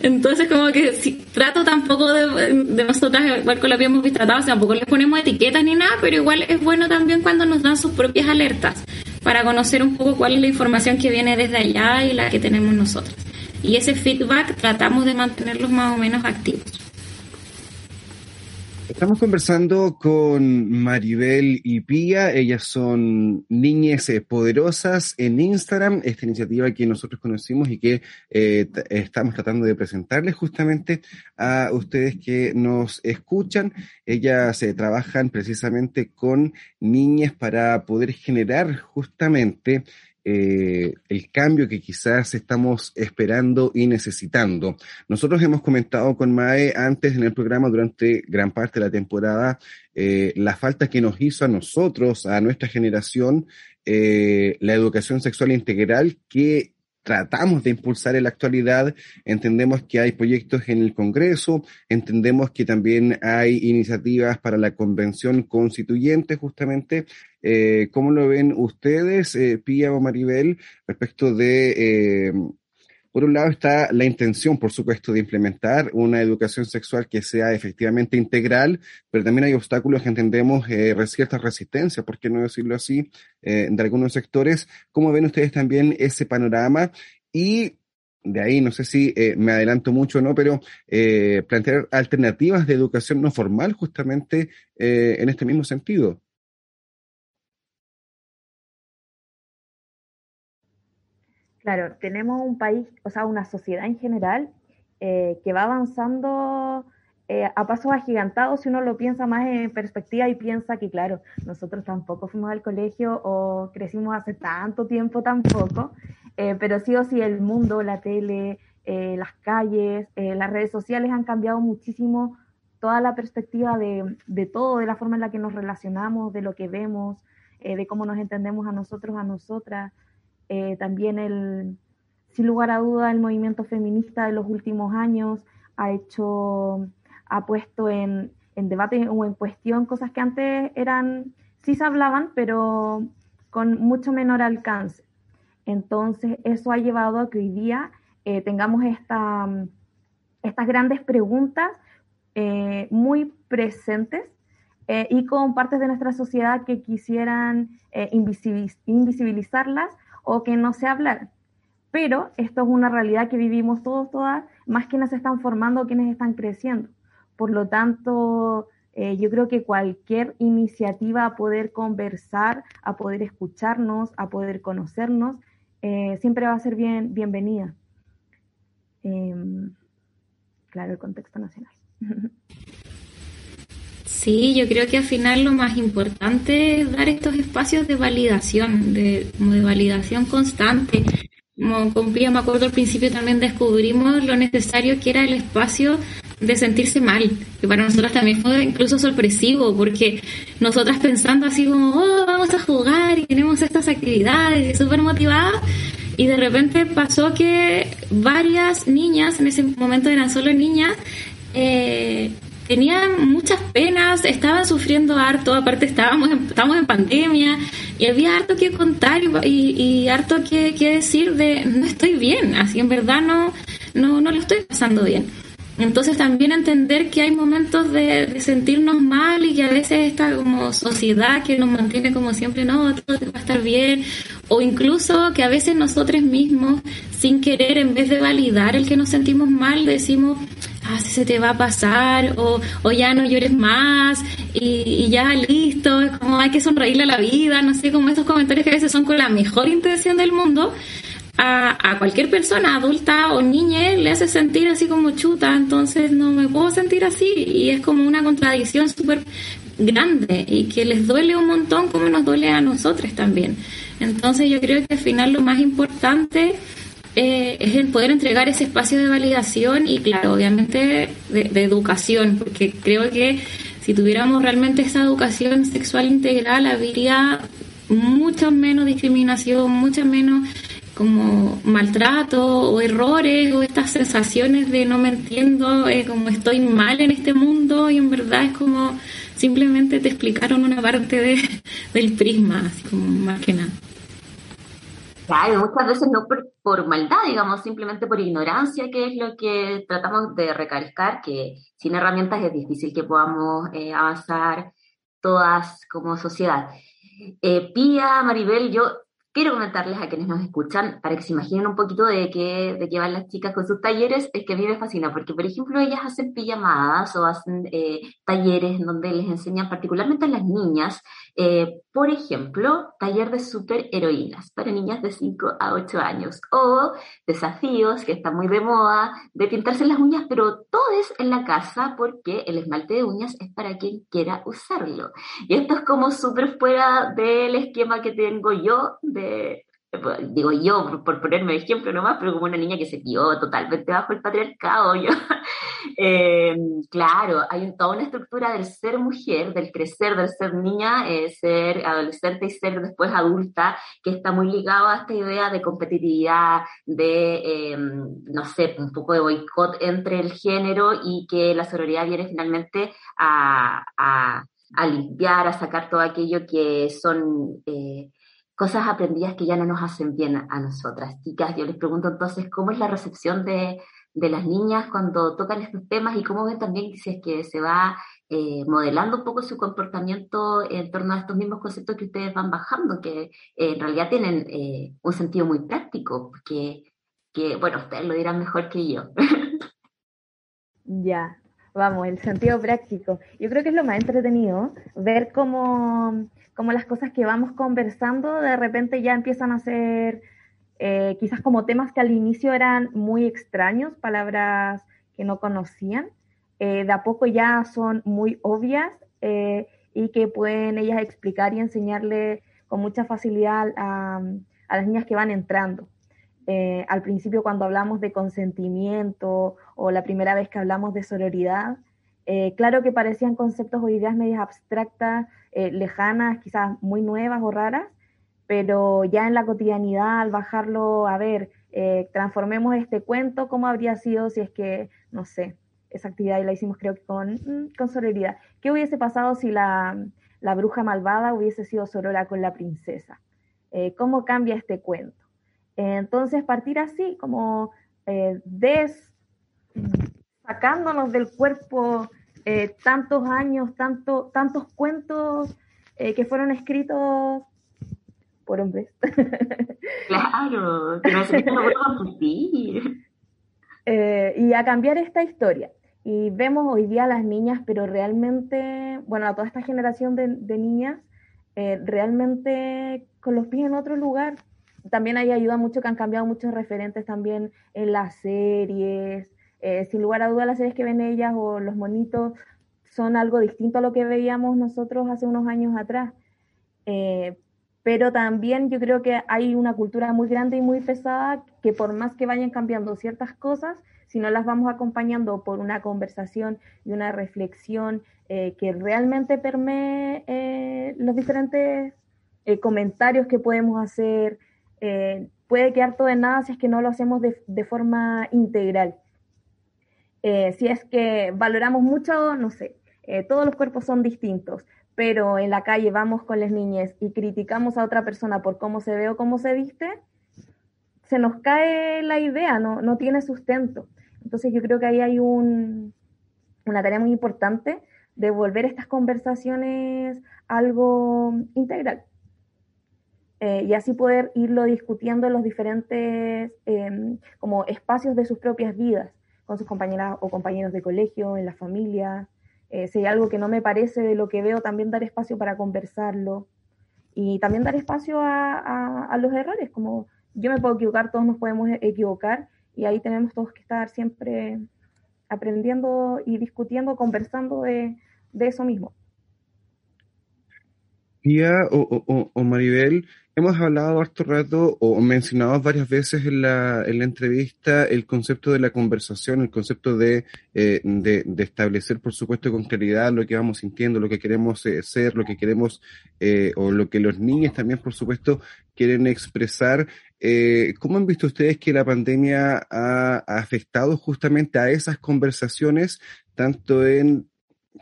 Entonces, como que si, trato tampoco de, de nosotras, igual con lo que hemos tratado, tampoco les ponemos etiquetas ni nada, pero igual es bueno también cuando nos dan sus propias alertas para conocer un poco cuál es la información que viene desde allá y la que tenemos nosotros. Y ese feedback tratamos de mantenerlos más o menos activos. Estamos conversando con Maribel y Pía. Ellas son niñas eh, poderosas en Instagram, esta iniciativa que nosotros conocimos y que eh, estamos tratando de presentarles justamente a ustedes que nos escuchan. Ellas eh, trabajan precisamente con niñas para poder generar justamente eh, el cambio que quizás estamos esperando y necesitando. Nosotros hemos comentado con Mae antes en el programa durante gran parte de la temporada eh, la falta que nos hizo a nosotros, a nuestra generación, eh, la educación sexual integral que tratamos de impulsar en la actualidad. Entendemos que hay proyectos en el Congreso, entendemos que también hay iniciativas para la Convención Constituyente, justamente. Eh, ¿Cómo lo ven ustedes, eh, Pía o Maribel, respecto de eh, por un lado está la intención, por supuesto, de implementar una educación sexual que sea efectivamente integral, pero también hay obstáculos que entendemos, eh, cierta resistencia, por qué no decirlo así, eh, de algunos sectores. ¿Cómo ven ustedes también ese panorama? Y de ahí, no sé si eh, me adelanto mucho o no, pero eh, plantear alternativas de educación no formal justamente eh, en este mismo sentido. Claro, tenemos un país, o sea, una sociedad en general eh, que va avanzando eh, a pasos agigantados si uno lo piensa más en perspectiva y piensa que, claro, nosotros tampoco fuimos al colegio o crecimos hace tanto tiempo tampoco, eh, pero sí o sí el mundo, la tele, eh, las calles, eh, las redes sociales han cambiado muchísimo toda la perspectiva de, de, todo, de la forma en la que nos relacionamos, de lo que vemos, de cómo nos entendemos a nosotros, a nosotras. Eh, también el, sin lugar a duda, el movimiento feminista de los últimos años ha hecho, ha puesto en, en debate o en cuestión cosas que antes eran, sí se hablaban, pero con mucho menor alcance. Entonces, eso ha llevado a que hoy día eh, tengamos esta, estas grandes preguntas eh, muy presentes y con partes de nuestra sociedad que quisieran invisibilizarlas o que no se hablar. Pero esto es una realidad que vivimos todos, todas, más quienes están formando, quienes están creciendo. Por lo tanto, eh, yo creo que cualquier iniciativa a poder conversar, a poder escucharnos, a poder conocernos, eh, siempre va a ser bien, bienvenida. Eh, claro, el contexto nacional. Sí, yo creo que al final lo más importante es dar estos espacios de validación, de, como de validación constante. Como con Pía, me acuerdo al principio también descubrimos lo necesario que era el espacio de sentirse mal, que para nosotras también fue incluso sorpresivo, porque nosotras pensando así como, oh, vamos a jugar y tenemos estas actividades y súper motivadas, y de repente pasó que varias niñas, en ese momento eran solo niñas, eh, tenían muchas penas, estaban sufriendo harto, aparte estábamos en, estábamos en pandemia y había harto que contar y, y harto que, que, decir de no estoy bien, así en verdad no, no, no lo estoy pasando bien. Entonces también entender que hay momentos de, sentirnos mal y que a veces esta como sociedad que nos mantiene como siempre, no, todo va a estar bien, o incluso que a veces nosotros mismos, sin querer, en vez de validar el que nos sentimos mal, decimos, ah, se te va a pasar, o, o ya no llores más, y, ya listo, es como hay que sonreírle a la vida, no sé, como esos comentarios que a veces son con la mejor intención del mundo, a, a, cualquier persona, adulta o niña, le hace sentir así como chuta, entonces no me puedo sentir así y es como una contradicción súper grande y que les duele un montón como nos duele a nosotros también. Entonces yo creo que al final lo más importante eh, es el poder entregar ese espacio de validación y claro, obviamente de, educación, porque creo que si tuviéramos realmente esa educación sexual integral habría mucha menos discriminación, mucha menos como maltrato o errores o estas sensaciones de no me entiendo, eh, como estoy mal en este mundo y en verdad es como simplemente te explicaron una parte de, del prisma, así como más que nada. Claro, muchas veces no por, maldad, digamos, simplemente por ignorancia, que es lo que tratamos de recalcar, que sin herramientas es difícil que podamos eh, avanzar todas como sociedad. Eh, Pía, Maribel, yo quiero comentarles a quienes nos escuchan, para que se imaginen un poquito de qué, de qué van las chicas con sus talleres, es que a mí me fascina, porque por ejemplo ellas hacen pijamadas o hacen eh, talleres donde les enseñan particularmente a las niñas, eh, por ejemplo, taller de superheroínas para niñas de 5 a 8 años, o desafíos que están muy de moda, de pintarse las uñas, pero todo es en la casa porque el esmalte de uñas es para quien quiera usarlo. Y esto es como súper fuera del esquema que tengo yo de digo yo, por, ponerme ejemplo nomás, pero como una niña que se crió totalmente bajo el patriarcado, yo, eh, claro, hay toda una estructura del ser mujer, del crecer, del ser niña, eh, ser adolescente y ser después adulta, que está muy ligado a esta idea de competitividad, de, eh, no sé, un poco de boicot entre el género y que la sororidad viene finalmente a, a, limpiar, a sacar todo aquello que son... cosas aprendidas que ya no nos hacen bien a nosotras. Chicas, yo les pregunto entonces, ¿cómo es la recepción de, de las niñas cuando tocan estos temas y cómo ven también si es que se va eh, modelando un poco su comportamiento en torno a estos mismos conceptos que ustedes van bajando, que eh, en realidad tienen eh, un sentido muy práctico, que, que, bueno, ustedes lo dirán mejor que yo. ya, vamos, el sentido práctico. Yo creo que es lo más entretenido, ver cómo como las cosas que vamos conversando de repente ya empiezan a ser eh, quizás como temas que al inicio eran muy extraños, palabras que no conocían, eh, de a poco ya son muy obvias eh, y que pueden ellas explicar y enseñarle con mucha facilidad a, a las niñas que van entrando. Eh, al principio cuando hablamos de consentimiento o la primera vez que hablamos de sororidad, eh, claro que parecían conceptos o ideas medias abstractas, eh, lejanas, quizás muy nuevas o raras, pero ya en la cotidianidad, al bajarlo, a ver, eh, transformemos este cuento, ¿cómo habría sido si es que, no sé, esa actividad la hicimos creo que con, mm, con sororidad? ¿Qué hubiese pasado si la, la, bruja malvada hubiese sido sorora con la princesa? Eh, ¿Cómo cambia este cuento? entonces, partir así, como des, sacándonos del cuerpo eh, tantos años, tanto, tantos cuentos eh, que fueron escritos por hombres. claro, que no se eh, Y a cambiar esta historia. Y vemos hoy día a las niñas, pero realmente, bueno, a toda esta generación de, de niñas, eh, realmente con los pies en otro lugar. También ahí ayuda mucho que han cambiado muchos referentes también en las series, eh, sin lugar a dudas las series que ven ellas o los monitos son algo distinto a lo que veíamos nosotros hace unos años atrás. Eh, pero también yo creo que hay una cultura muy grande y muy pesada que por más que vayan cambiando ciertas cosas, si no las vamos acompañando por una conversación y una reflexión eh, que realmente permee los diferentes comentarios que podemos hacer, puede quedar todo en nada si es que no lo hacemos de, de forma integral. Eh, si es que valoramos mucho, no sé, eh, todos los cuerpos son distintos, pero en la calle vamos con las niñas y criticamos a otra persona por cómo se ve o cómo se viste, se nos cae la idea, no, no tiene sustento. Entonces yo creo que ahí hay un, una tarea muy importante de volver estas conversaciones algo integral. Eh, y así poder irlo discutiendo en los diferentes em, como espacios de sus propias vidas, con sus compañeras o compañeros de colegio, en la familia. Eh, si hay algo que no me parece de lo que veo, también dar espacio para conversarlo. Y también dar espacio a, los errores, como yo me puedo equivocar, todos nos podemos equivocar, y ahí tenemos todos que estar siempre aprendiendo y discutiendo, conversando de eso mismo. Pia o, o, o, Maribel, hemos hablado harto rato o mencionado varias veces en la, en la entrevista el concepto de la conversación, el concepto de, eh, de, establecer, por supuesto, con claridad lo que vamos sintiendo, lo que queremos eh, ser, lo que queremos eh, o lo que los niños también, por supuesto, quieren expresar. Eh, ¿Cómo han visto ustedes que la pandemia ha afectado justamente a esas conversaciones, tanto en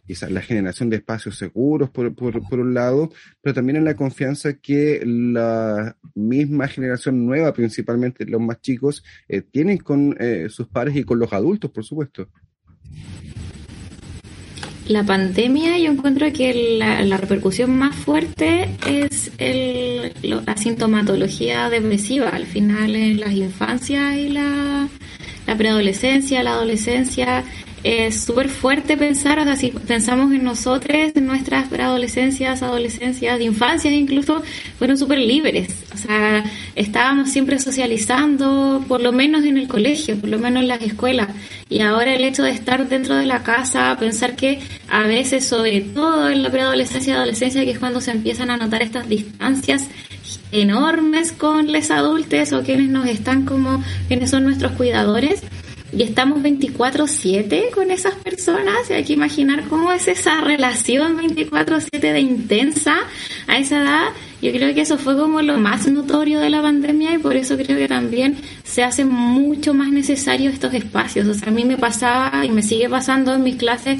quizás la generación de espacios seguros por, por, por, un lado, pero también en la confianza que la misma generación nueva, principalmente los más chicos, eh, tienen con eh, sus padres y con los adultos, por supuesto. La pandemia, yo encuentro que la, la repercusión más fuerte es el, la sintomatología depresiva, al final en las infancias y la, la preadolescencia, la adolescencia, es súper fuerte pensar, o sea, si pensamos en nosotros, en nuestras adolescencias, adolescencias, infancias incluso, fueron súper libres. O sea, estábamos siempre socializando, por lo menos en el colegio, por lo menos en las escuelas. Y ahora el hecho de estar dentro de la casa, pensar que a veces, sobre todo en la preadolescencia y adolescencia, que es cuando se empiezan a notar estas distancias enormes con los adultos o quienes nos están como, quienes son nuestros cuidadores, y estamos 24/7 con esas personas y hay que imaginar cómo es esa relación 24/7 de intensa a esa edad. Yo creo que eso fue como lo más notorio de la pandemia y por eso creo que también se hace mucho más necesario estos espacios. O sea, a mí me pasaba y me sigue pasando en mis clases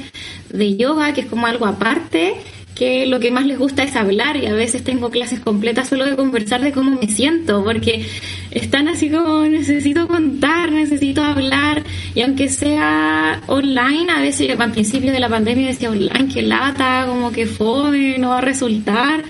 de yoga, que es como algo aparte que lo que más les gusta es hablar y a veces tengo clases completas solo de conversar de cómo me siento, porque están así como necesito contar, necesito hablar y aunque sea online, a veces yo al principio de la pandemia decía online, que lata, como que fome, no va a resultar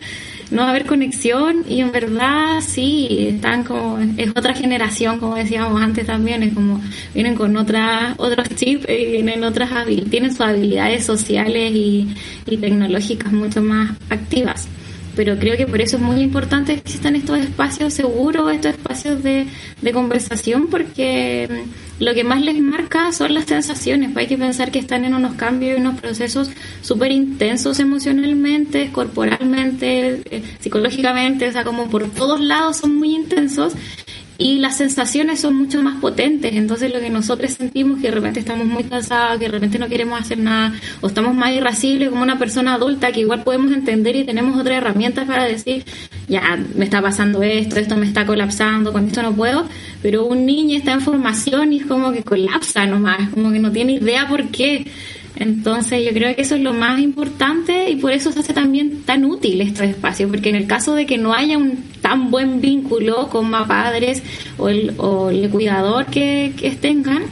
no va a haber conexión y en verdad sí, están como, es otra generación, como decíamos antes también, es como, vienen con otra, otros chips y vienen otras tienen sus habilidades sociales y, y tecnológicas mucho más activas pero creo que por eso es muy importante que existan estos espacios seguros, estos espacios de, conversación, porque mm, lo que más les marca son las sensaciones. Hay que pensar que están en unos cambios y unos procesos súper intensos emocionalmente, corporalmente, eh, psicológicamente, o sea, como por todos lados son muy intensos y las sensaciones son mucho más potentes. Entonces lo que nosotros sentimos que de repente estamos muy cansados, que de repente no queremos hacer nada, o estamos más irascibles como una persona adulta que igual podemos entender y tenemos otras herramientas para decir, ya me está pasando esto, esto me está colapsando, con esto no puedo, pero un niño está en formación y es como que colapsa nomás, como que no tiene idea por qué. Entonces yo creo que eso es lo más importante y por eso se hace también tan útil estos espacios, porque en el caso de que no haya un tan buen vínculo con más padres o el, o el cuidador que, que tengan,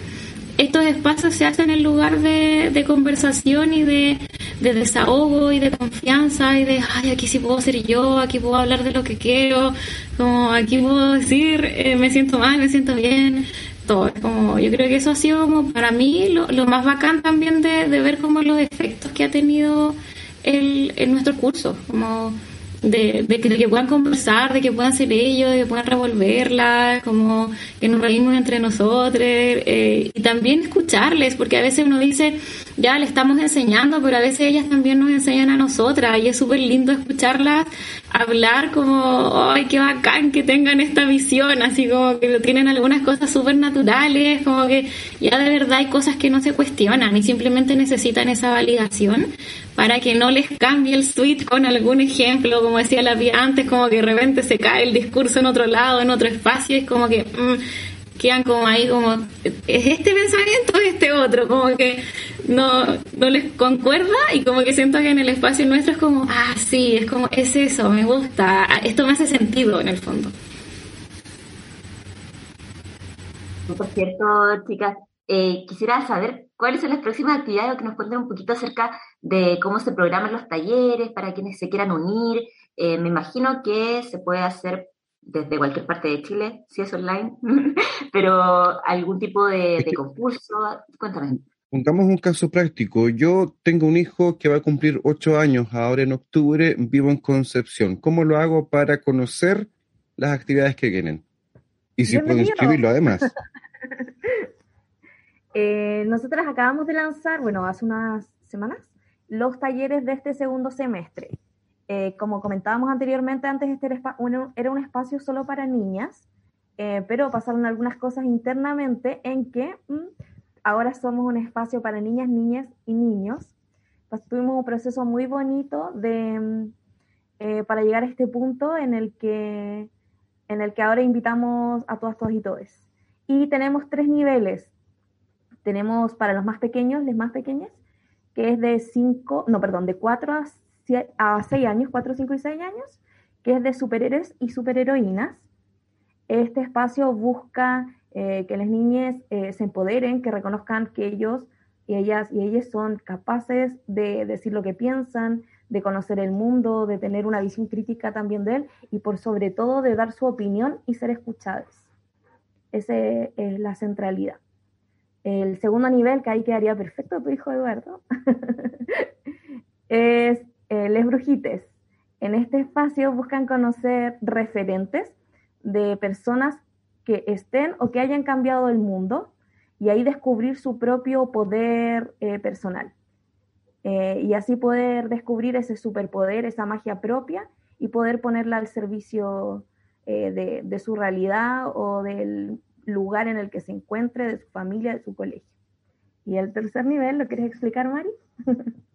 estos espacios se hacen en lugar de, de conversación y de, de, desahogo y de confianza y de, ay, aquí sí puedo ser yo, aquí puedo hablar de lo que quiero, como aquí puedo decir, eh, me siento mal, me siento bien, todo. Como, yo creo que eso ha sido como para mí lo, lo más bacán también de, de, ver como los efectos que ha tenido el, en nuestro curso, como de, de, que, puedan conversar, de que puedan ser ellos, de que puedan revolverla, como que nos reímos entre nosotros eh, y también escucharles, porque a veces uno dice, ya le estamos enseñando, pero a veces ellas también nos enseñan a nosotras. Y es súper lindo escucharlas hablar como, ay, qué bacán que tengan esta visión, así como que tienen algunas cosas súper naturales, como que ya de verdad hay cosas que no se cuestionan y simplemente necesitan esa validación para que no les cambie el suite con algún ejemplo, como decía la vía antes, como que de repente se cae el discurso en otro lado, en otro espacio, es como que... Mmm, quedan como ahí como, ¿es este pensamiento o este otro, como que no, no les concuerda y como que siento que en el espacio nuestro es como, ah, sí, es como, es eso, me gusta, esto me hace sentido en el fondo. Por cierto, chicas, eh, quisiera saber cuáles son las próximas actividades o que nos cuenten un poquito acerca de cómo se programan los talleres para quienes se quieran unir. Eh, me imagino que se puede hacer desde cualquier parte de Chile, si es online, pero algún tipo de, de concurso. Cuéntame. Pongamos un caso práctico. Yo tengo un hijo que va a cumplir ocho años ahora en octubre, vivo en Concepción. ¿Cómo lo hago para conocer las actividades que vienen? Y si puedo inscribirlo además. Eh, nosotras acabamos de lanzar, bueno, hace unas semanas, los talleres de este segundo semestre. Eh, como comentábamos anteriormente, antes este era, un- espacio solo para niñas, eh, pero pasaron algunas cosas internamente en que mm, ahora somos un espacio para niñas, niñas y niños. Pues tuvimos un proceso muy bonito de, mm, eh, para llegar a este punto en el que, en el que ahora invitamos a todas, todas y todos. Y tenemos tres niveles. Tenemos para los más pequeños, les más pequeñas, que es de 5, no, perdón, de 4 a 6 a 6 años, 4, 5 y 6 años, que es de superhéroes y superheroínas. Este espacio busca eh, que las niñas eh, se empoderen, que reconozcan que ellos y ellas y ellas son capaces de decir lo que piensan, de conocer el mundo, de tener una visión crítica también de él y por sobre todo de dar su opinión y ser escuchadas. Esa es la centralidad. El segundo nivel, que ahí quedaría perfecto tu hijo Eduardo, es eh, Les Brujites. En este espacio buscan conocer referentes de personas que estén o que hayan cambiado el mundo y ahí descubrir su propio poder eh, personal. Eh, y así poder descubrir ese superpoder, esa magia propia y poder ponerla al servicio eh, de, de su realidad o del lugar en el que se encuentre, de su familia, de su colegio. Y el tercer nivel, ¿lo quieres explicar, Mari?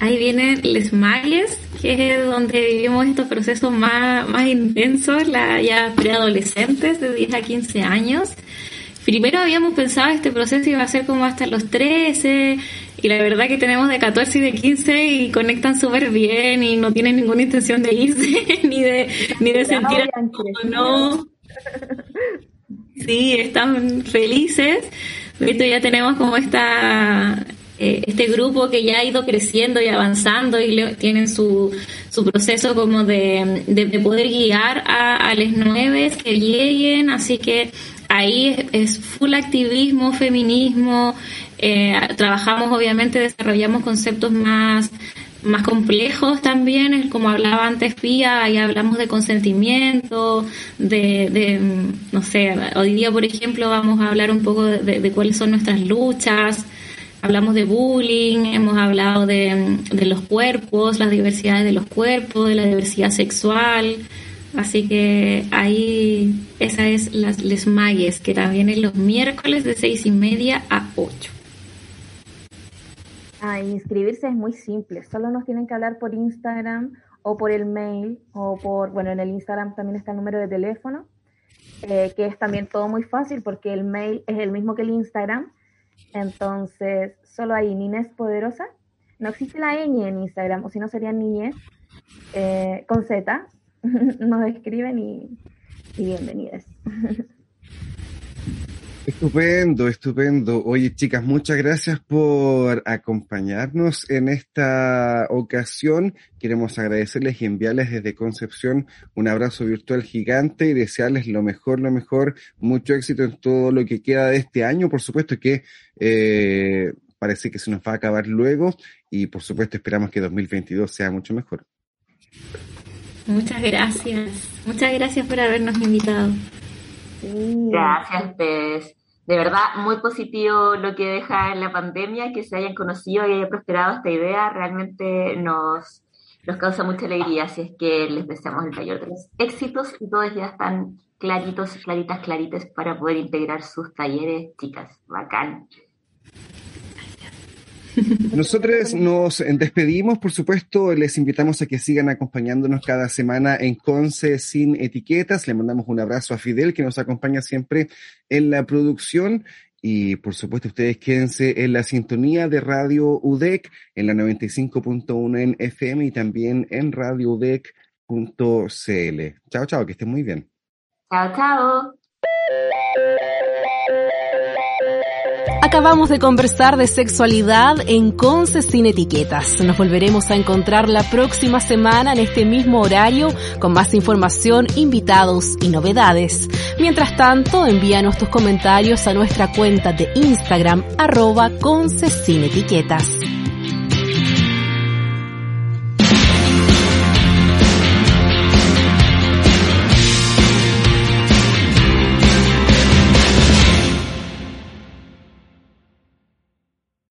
Ahí vienen les magues, que es donde vivimos estos procesos más, más intensos, la, ya preadolescentes de 10 a 15 años. Primero habíamos pensado este proceso iba a ser como hasta los 13, y la verdad que tenemos de 14 y de 15 y conectan súper bien y no tienen ninguna intención de irse, ni de, ni de sentir crecido. no. Sí, están felices. De hecho, ya tenemos como esta eh, este grupo que ya ha ido creciendo y avanzando y le- tienen su, su proceso como de, de, de poder guiar a, a los nueve que lleguen. Así que ahí es, full activismo, feminismo. eh, trabajamos, obviamente, desarrollamos conceptos más más complejos también, como hablaba antes Pía, ahí hablamos de consentimiento, de, de, no sé, hoy día por ejemplo vamos a hablar un poco de cuáles son nuestras luchas, hablamos de bullying, hemos hablado de, de los cuerpos, las diversidades de los cuerpos, de la diversidad sexual, así que ahí esa es las Les Magues, que también es los miércoles de seis y media a ocho. Ah, inscribirse es muy simple, solo nos tienen que hablar por Instagram o por el mail o por, bueno, en el Instagram también está el número de teléfono, eh, que es también todo muy fácil porque el mail es el mismo que el Instagram, entonces solo hay Ninés Poderosa, no existe la ñ en Instagram, o si no sería Niñez, eh, con Z, nos escriben y, y bienvenidas. Estupendo, estupendo. Oye, chicas, muchas gracias por acompañarnos en esta ocasión. Queremos agradecerles y enviarles desde Concepción un abrazo virtual gigante y desearles lo mejor, lo mejor, mucho éxito en todo lo que queda de este año. Por supuesto que eh, parece que se nos va a acabar luego y por supuesto esperamos que 2022 sea mucho mejor. Muchas gracias, muchas gracias por habernos invitado. Gracias, Pez. De verdad, muy positivo lo que deja en la pandemia, que se hayan conocido y haya prosperado esta idea, realmente nos, nos causa mucha alegría, así es que les deseamos el mayor de los éxitos y todos ya están claritos, claritas, claritas para poder integrar sus talleres, chicas, bacán. Nosotros nos despedimos, por supuesto, les invitamos a que sigan acompañándonos cada semana en Conce sin etiquetas. Le mandamos un abrazo a Fidel, que nos acompaña siempre en la producción. Y por supuesto, ustedes quédense en la sintonía de Radio UDEC, en la 95.1 en FM y también en radioudec.cl. Chao, chao, que estén muy bien. Chao, chao. Acabamos de conversar de sexualidad en Conce sin etiquetas. Nos volveremos a encontrar la próxima semana en este mismo horario con más información, invitados y novedades. Mientras tanto, envíanos tus comentarios a nuestra cuenta de Instagram arroba Conce sin etiquetas.